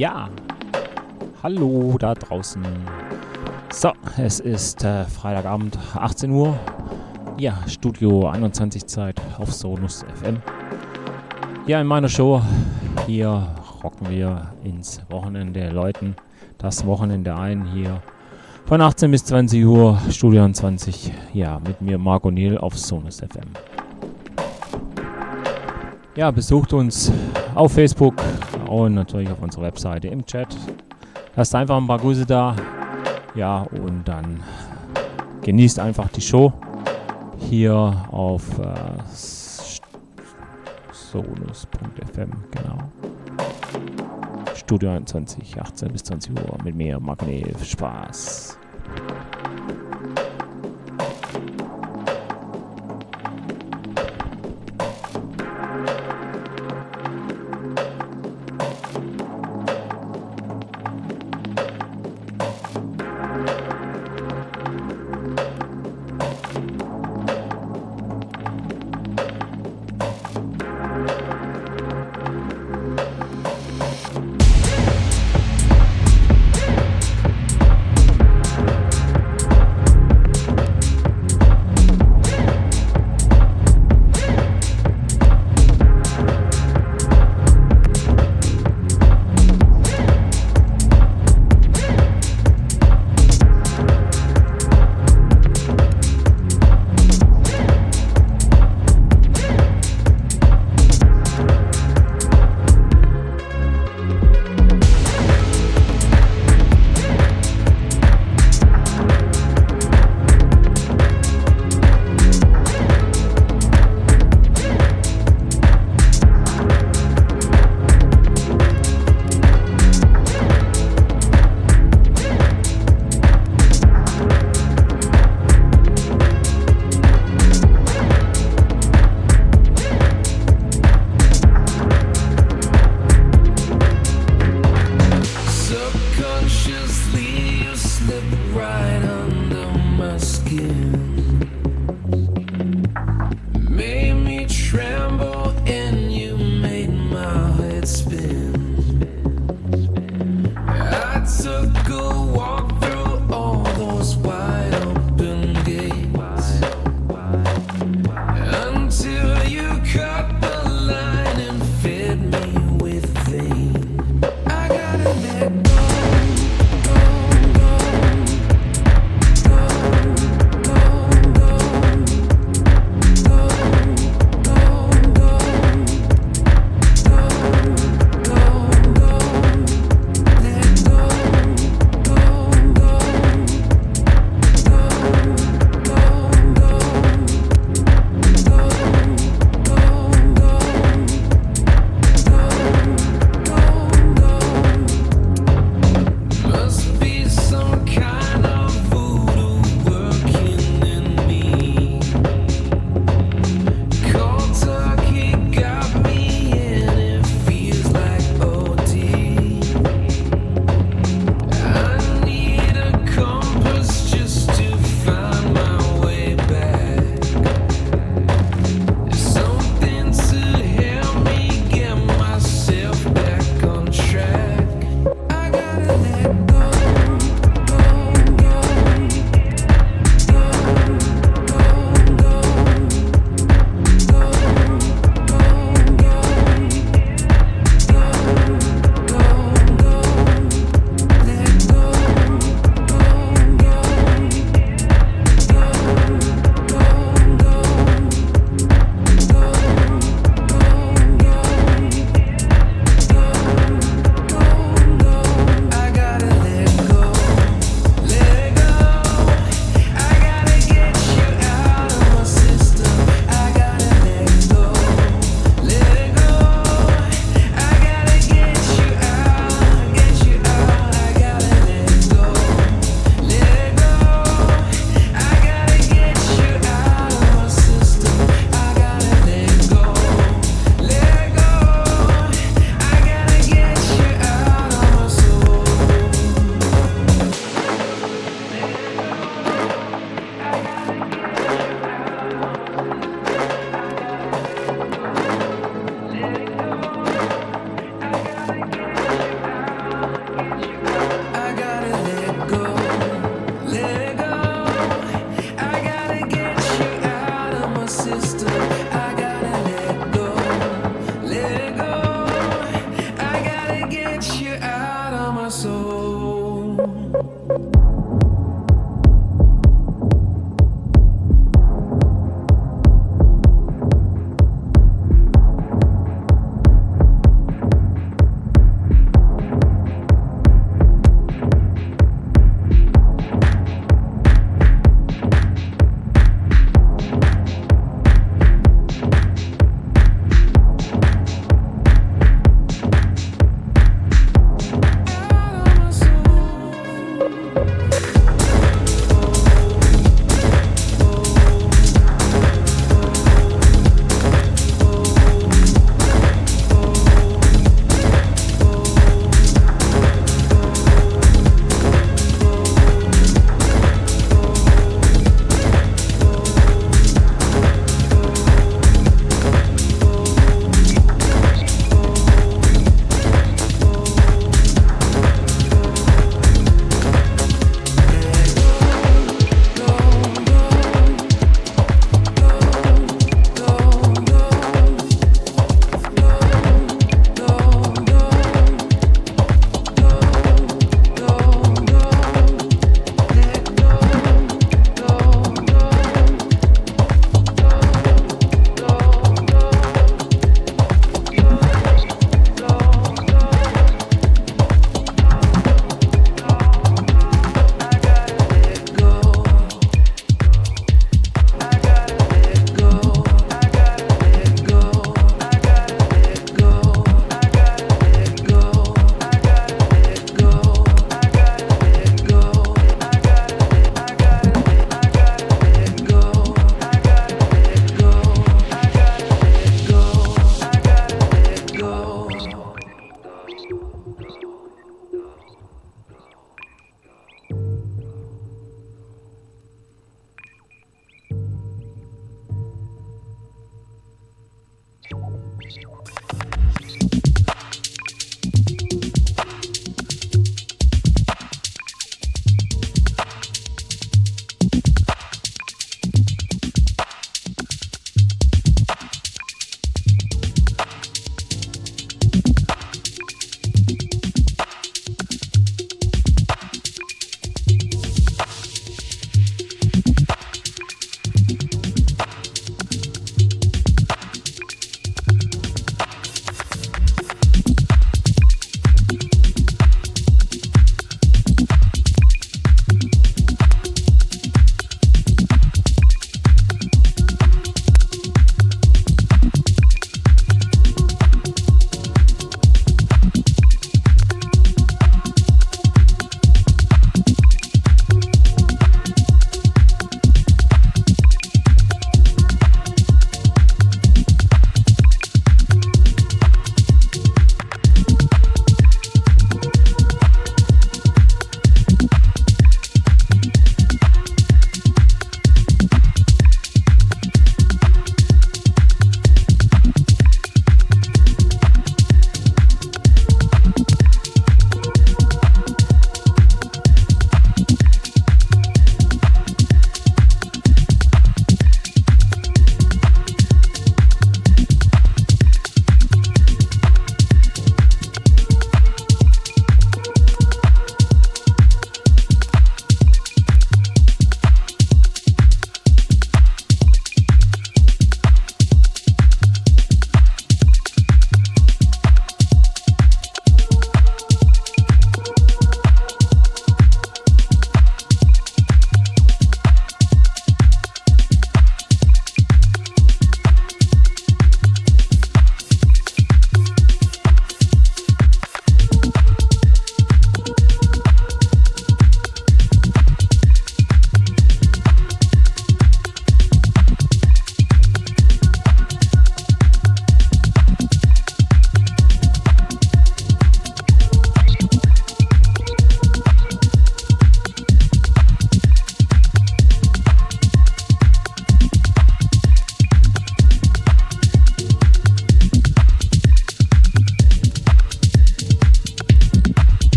Ja, hallo da draußen. So, es ist äh, Freitagabend, 18 Uhr. Ja, Studio 21 Zeit auf Sonus FM. Ja, in meiner Show hier rocken wir ins Wochenende, läuten das Wochenende ein hier von 18 bis 20 Uhr, Studio 20. Ja, mit mir Marco Niel auf Sonus FM. Ja, besucht uns auf Facebook und natürlich auf unserer Webseite im Chat. Lasst einfach ein paar Grüße da. Ja, und dann genießt einfach die Show hier auf äh, sonus.fm, genau. Studio 21, 18 bis 20 Uhr mit mir, Magnet. Spaß.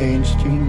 changed you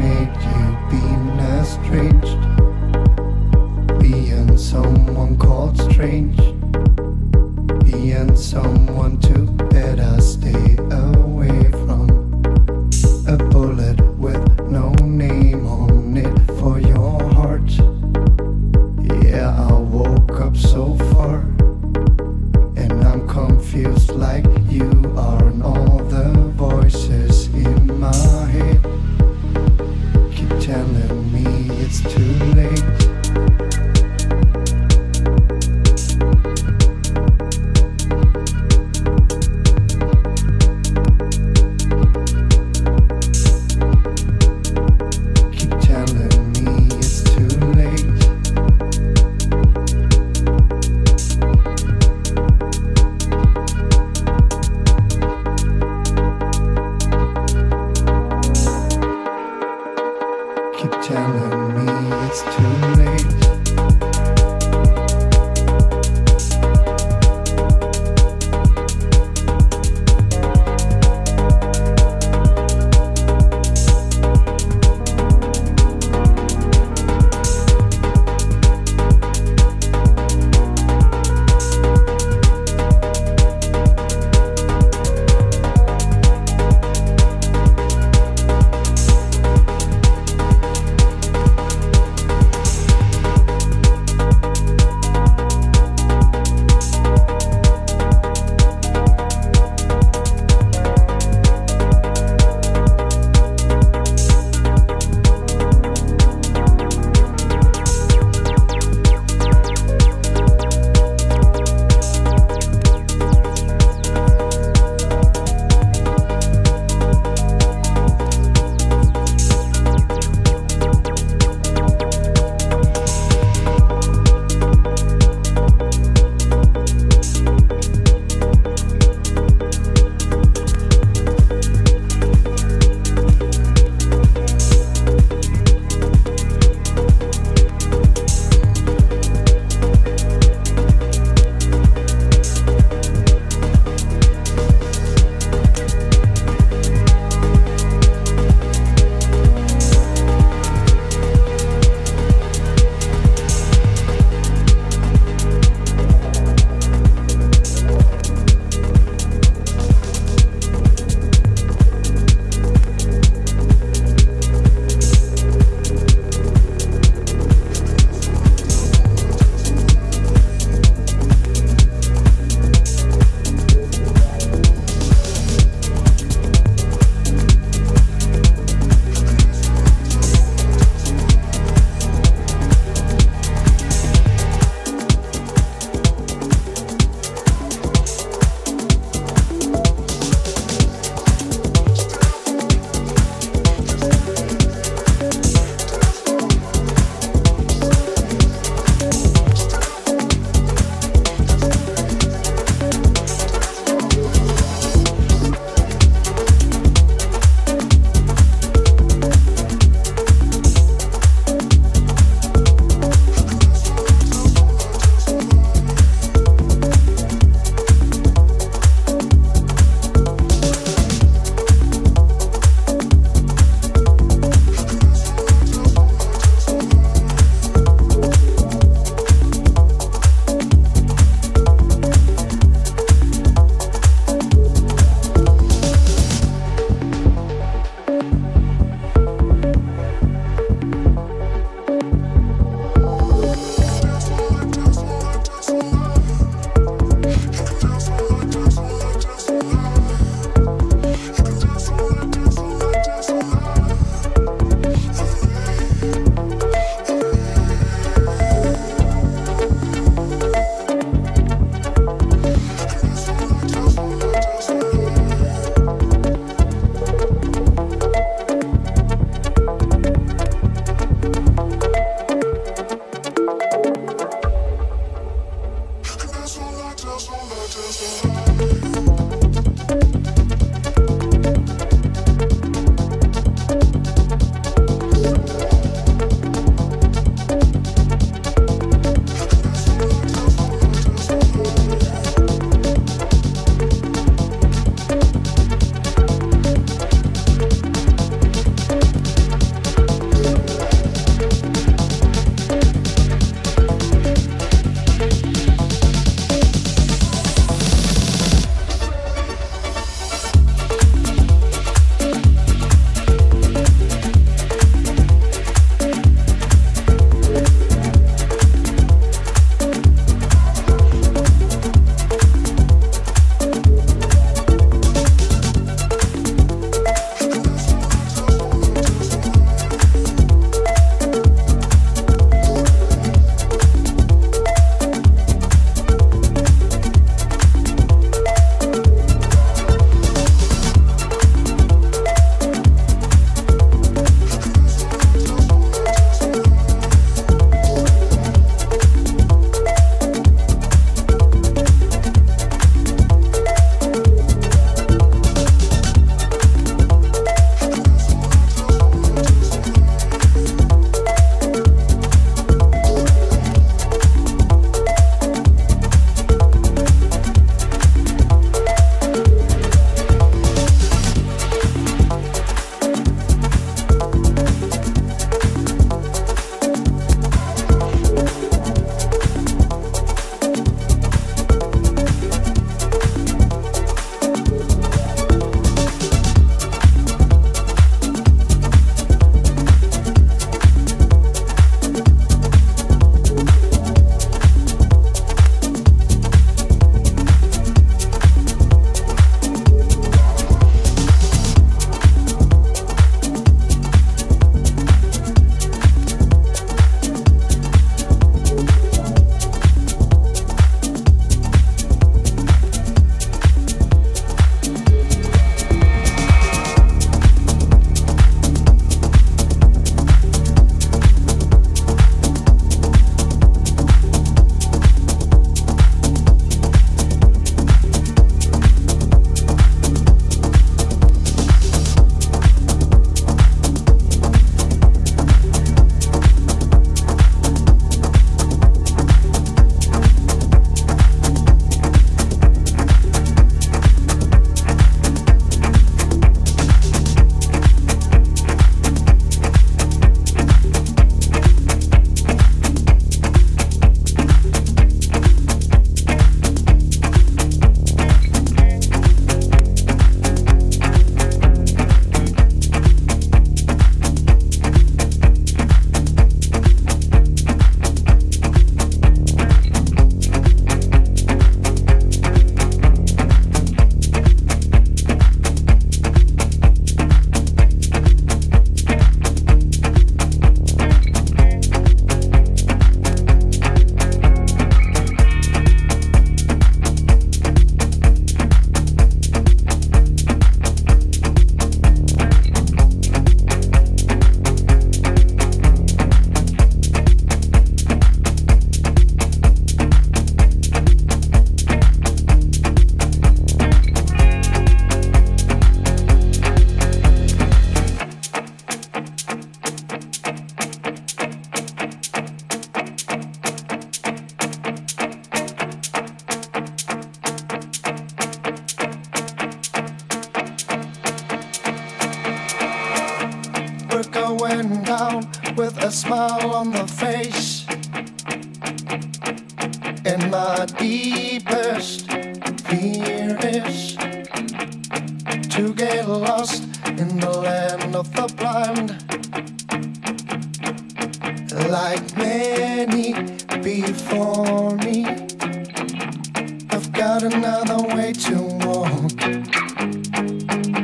got another way to walk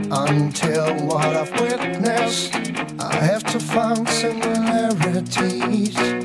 until what I've witnessed, I have to find similarities.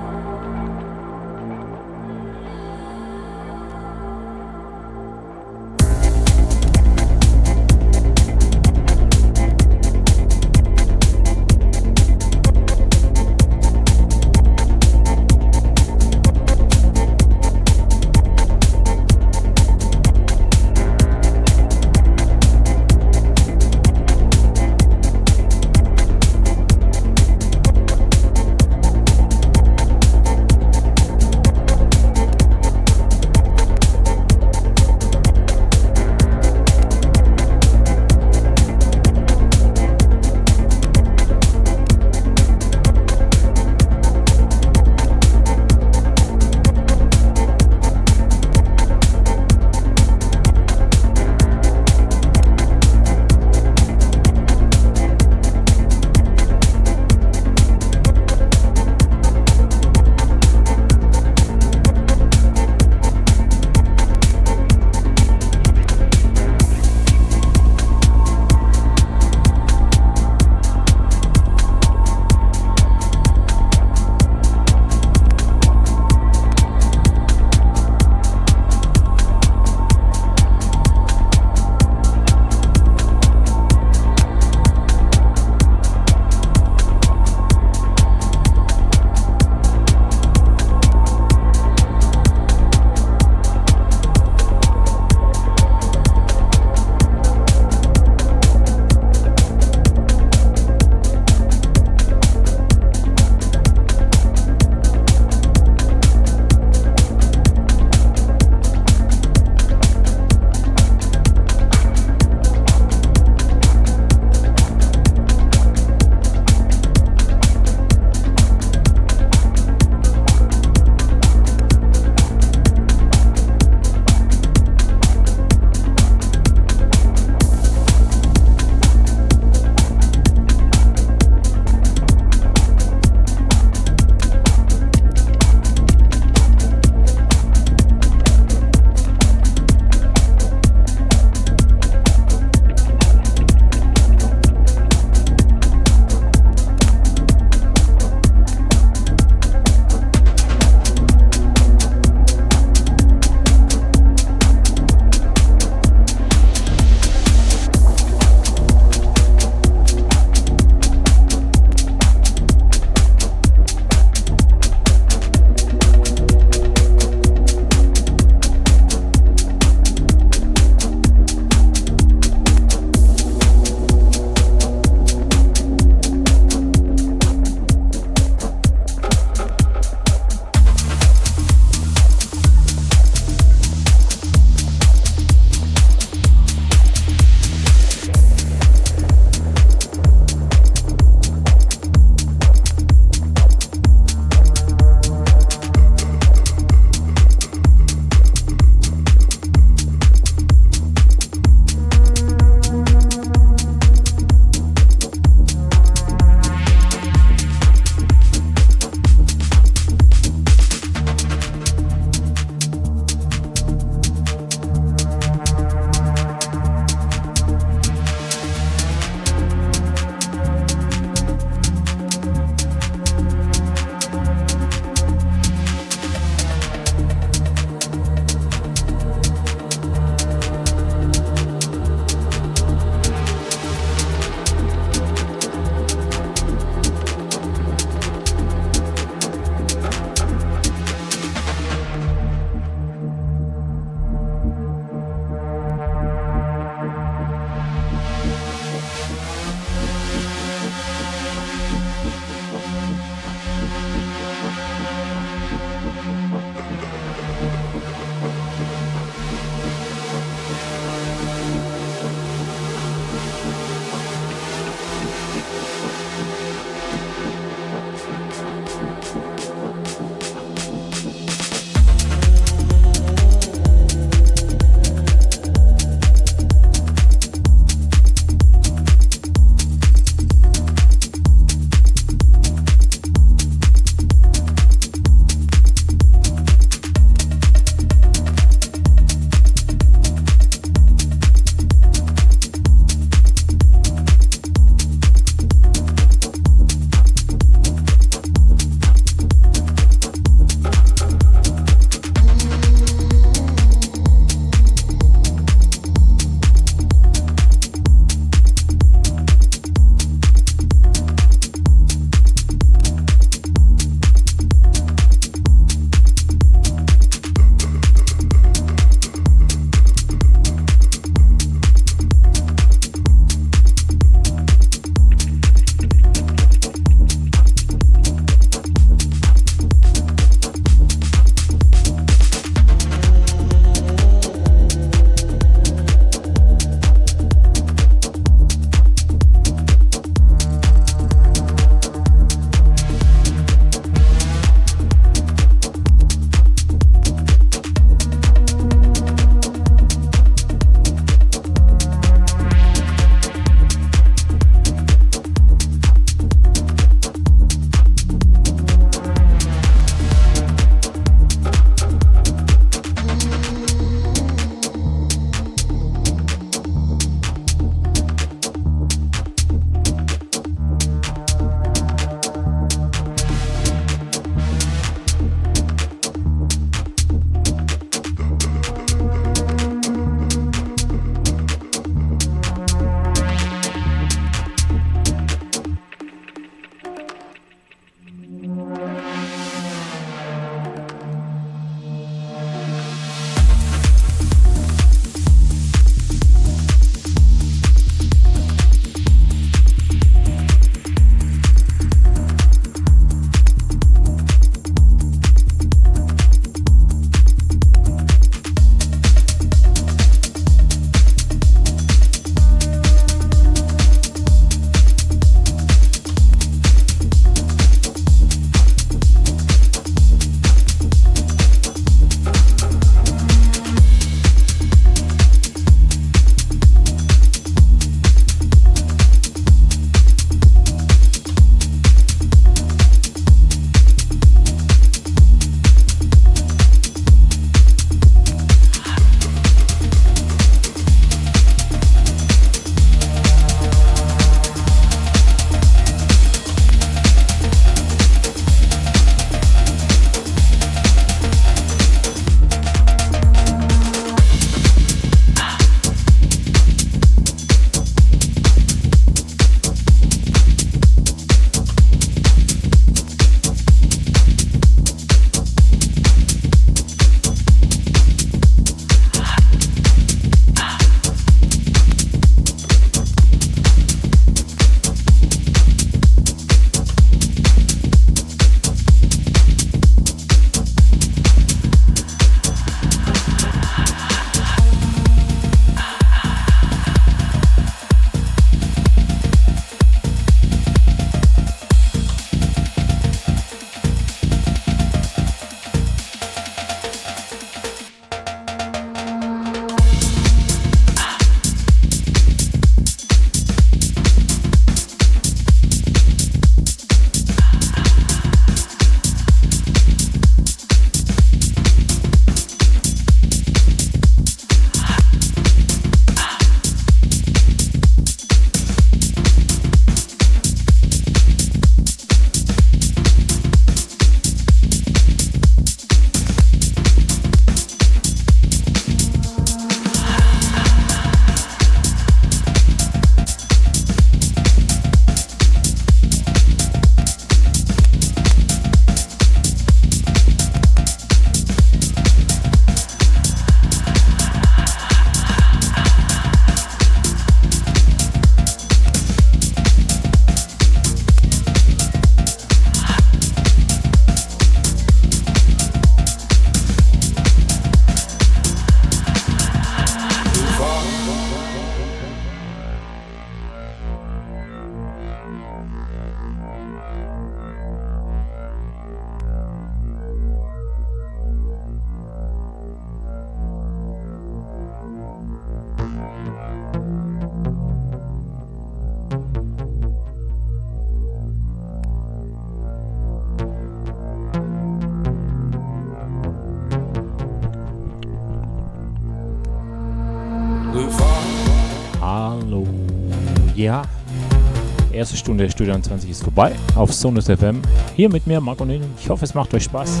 Studio 20 ist vorbei auf Sonus FM. Hier mit mir, Marco Nillen. Ich hoffe, es macht euch Spaß,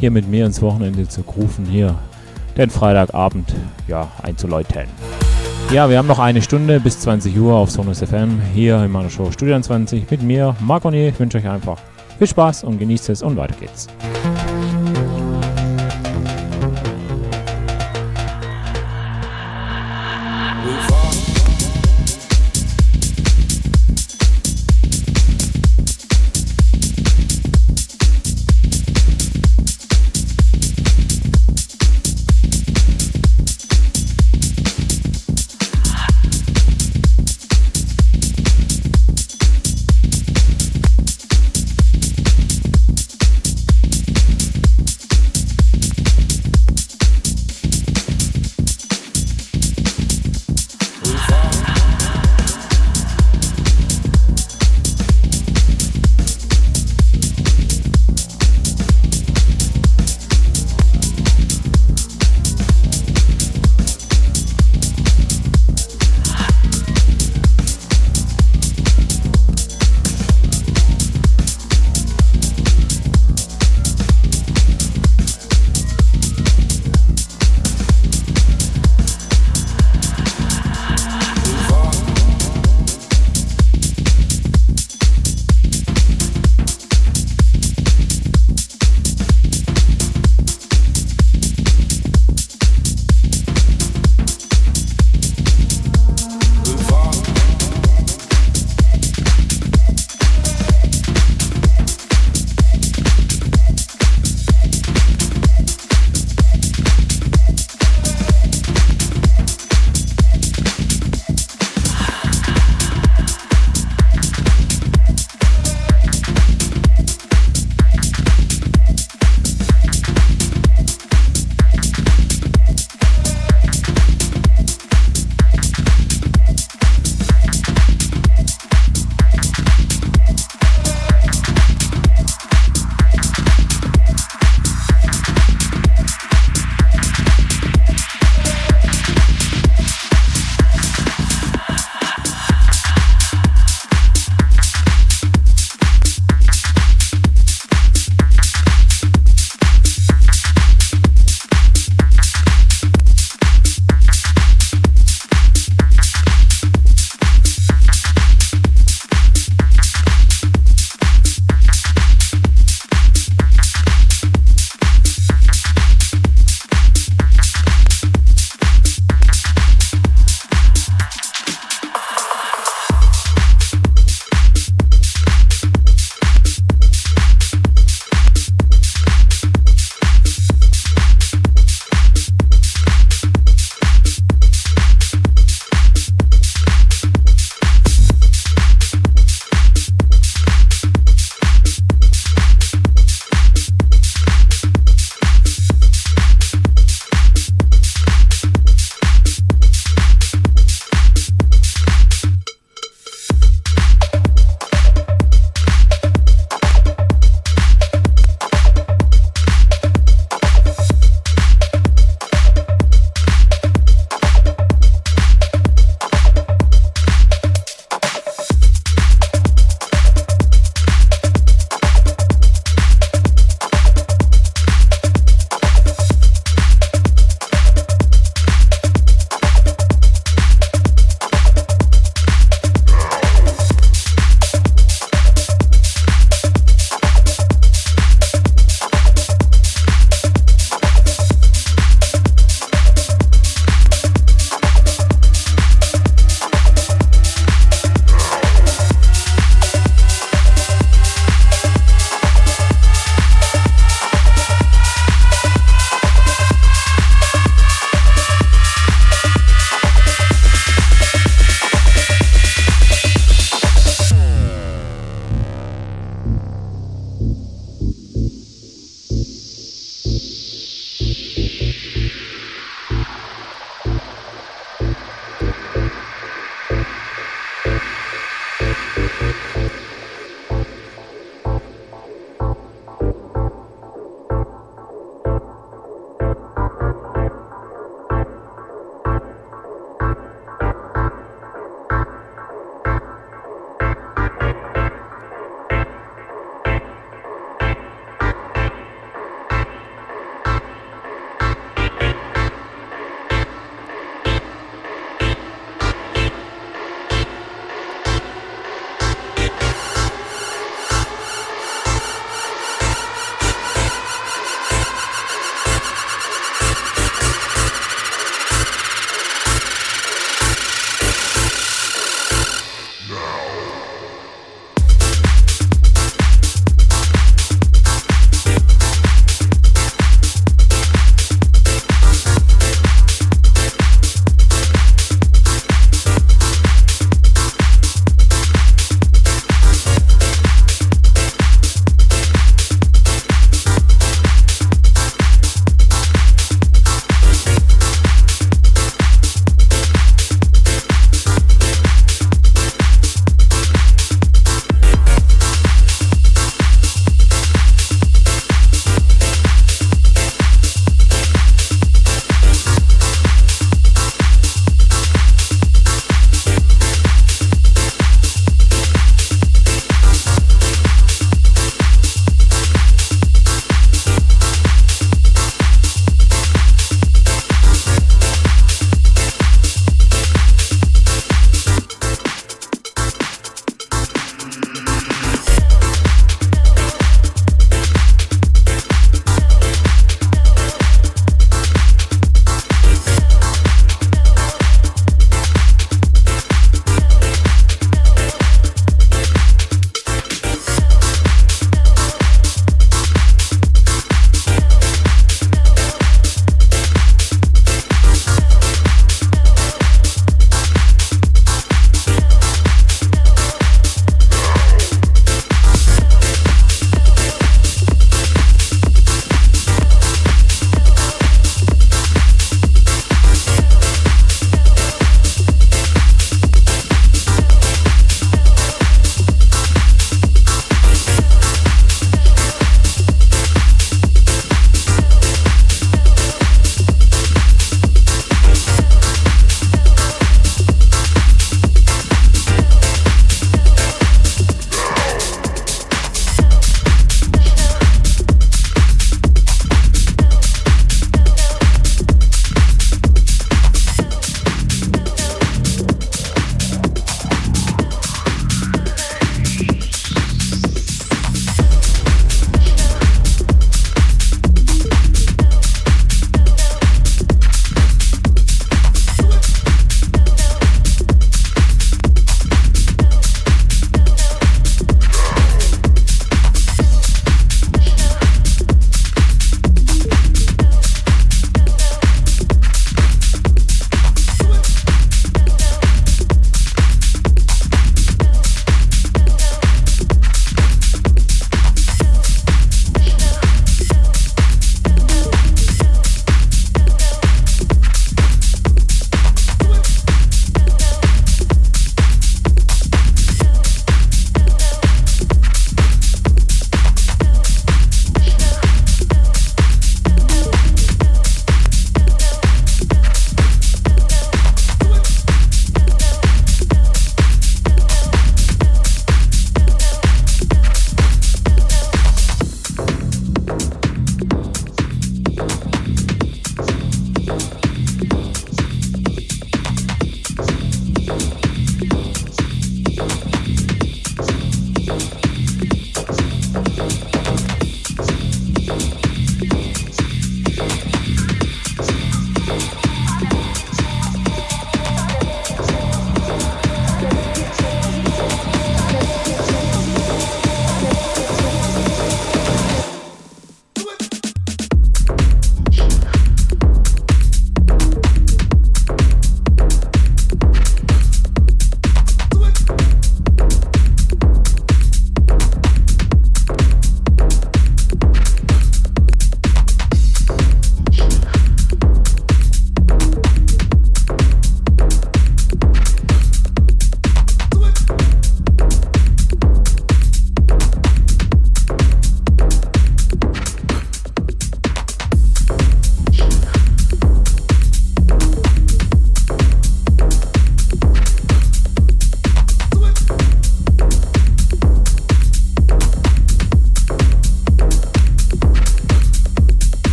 hier mit mir ins Wochenende zu rufen, hier den Freitagabend ja, einzuläuten. Ja, wir haben noch eine Stunde bis 20 Uhr auf Sonus FM hier in meiner Show Studio 20 mit mir, Marco Nillen. Ich wünsche euch einfach viel Spaß und genießt es und weiter geht's.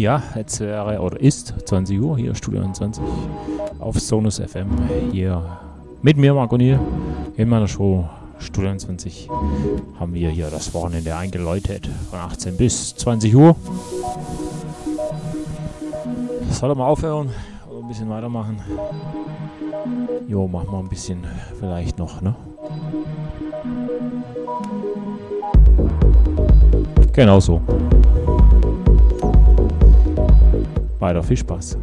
Ja, jetzt wäre oder ist 20 Uhr hier, Studio 21 auf Sonus FM. Hier mit mir, Marco Niel, in meiner Show Studio 21 haben wir hier das Wochenende eingeläutet von 18 bis 20 Uhr. Soll er mal aufhören oder ein bisschen weitermachen? Jo, machen wir ein bisschen vielleicht noch, ne? Genau so. Weiter viel Spaß.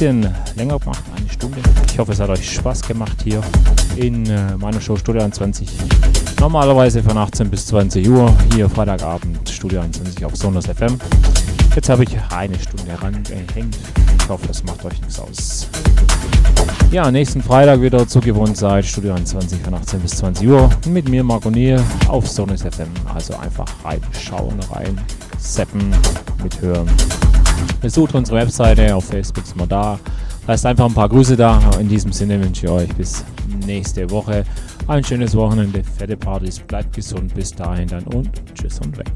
Bisschen länger gemacht, eine Stunde. Ich hoffe, es hat euch Spaß gemacht hier in äh, meiner Show Studio 21. Normalerweise von 18 bis 20 Uhr, hier Freitagabend Studio 21 auf Sonos FM. Jetzt habe ich eine Stunde herangehängt. Ich hoffe, das macht euch nichts aus. Ja, nächsten Freitag wieder zur Gewohnzeit, Studio 21 von 18 bis 20 Uhr. Mit mir, Marco Nier, auf Sonos FM. Also einfach reinschauen, rein, zappen, mithören. Besucht unsere Webseite, auf Facebook sind wir da. Lasst einfach ein paar Grüße da. In diesem Sinne wünsche ich euch bis nächste Woche ein schönes Wochenende, fette Partys, bleibt gesund bis dahin dann und tschüss und weg.